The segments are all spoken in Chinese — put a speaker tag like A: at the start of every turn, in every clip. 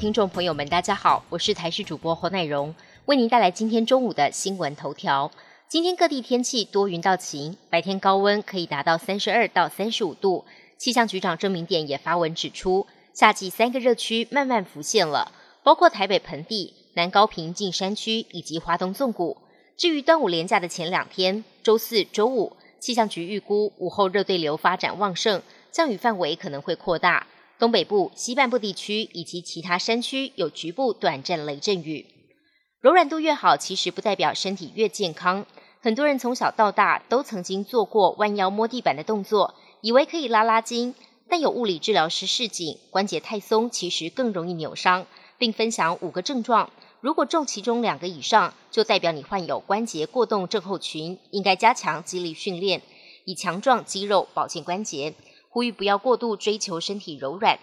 A: 听众朋友们，大家好，我是台视主播侯乃荣，为您带来今天中午的新闻头条。今天各地天气多云到晴，白天高温可以达到三十二到三十五度。气象局长郑明典也发文指出，夏季三个热区慢慢浮现了，包括台北盆地、南高平近山区以及华东纵谷。至于端午连假的前两天，周四周五，气象局预估午后热对流发展旺盛，降雨范围可能会扩大。东北部、西半部地区以及其他山区有局部短暂雷阵雨。柔软度越好，其实不代表身体越健康。很多人从小到大都曾经做过弯腰摸地板的动作，以为可以拉拉筋。但有物理治疗师示警，关节太松其实更容易扭伤，并分享五个症状。如果中其中两个以上，就代表你患有关节过动症候群，应该加强肌力训练，以强壮肌肉，保健关节。呼吁不要过度追求身体柔软。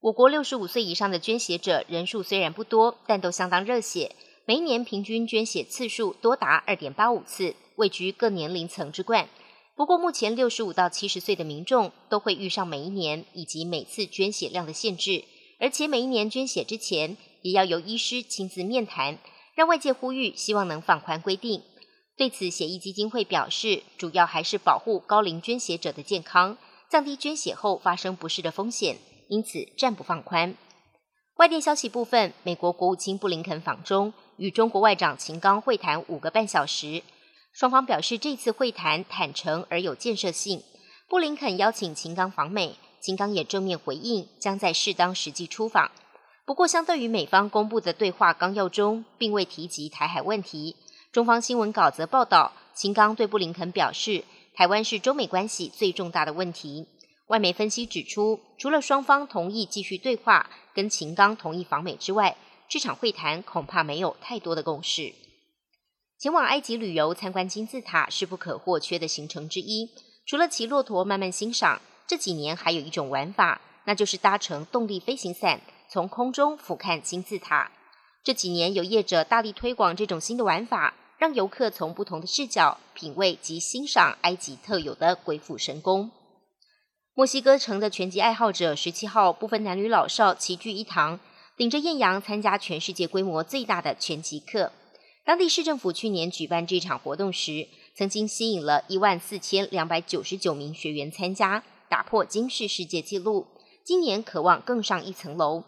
A: 我国六十五岁以上的捐血者人数虽然不多，但都相当热血，每一年平均捐血次数多达二点八五次，位居各年龄层之冠。不过，目前六十五到七十岁的民众都会遇上每一年以及每次捐血量的限制，而且每一年捐血之前也要由医师亲自面谈，让外界呼吁希望能放宽规定。对此，血液基金会表示，主要还是保护高龄捐血者的健康。降低捐血后发生不适的风险，因此暂不放宽。外电消息部分，美国国务卿布林肯访中，与中国外长秦刚会谈五个半小时，双方表示这次会谈坦诚而有建设性。布林肯邀请秦刚访美，秦刚也正面回应，将在适当时机出访。不过，相对于美方公布的对话纲要中，并未提及台海问题。中方新闻稿则报道，秦刚对布林肯表示。台湾是中美关系最重大的问题。外媒分析指出，除了双方同意继续对话，跟秦刚同意访美之外，这场会谈恐怕没有太多的共识。前往埃及旅游参观金字塔是不可或缺的行程之一。除了骑骆驼慢慢欣赏，这几年还有一种玩法，那就是搭乘动力飞行伞，从空中俯瞰金字塔。这几年有业者大力推广这种新的玩法。让游客从不同的视角品味及欣赏埃及特有的鬼斧神工。墨西哥城的拳击爱好者十七号不分男女老少齐聚一堂，顶着艳阳参加全世界规模最大的拳击课。当地市政府去年举办这场活动时，曾经吸引了一万四千两百九十九名学员参加，打破金氏世界纪录。今年渴望更上一层楼。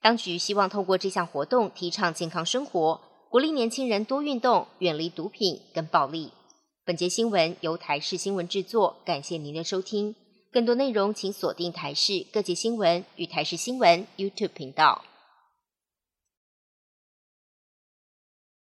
A: 当局希望透过这项活动提倡健康生活。鼓励年轻人多运动，远离毒品跟暴力。本节新闻由台视新闻制作，感谢您的收听。更多内容请锁定台视各界新闻与台视新闻 YouTube 频道。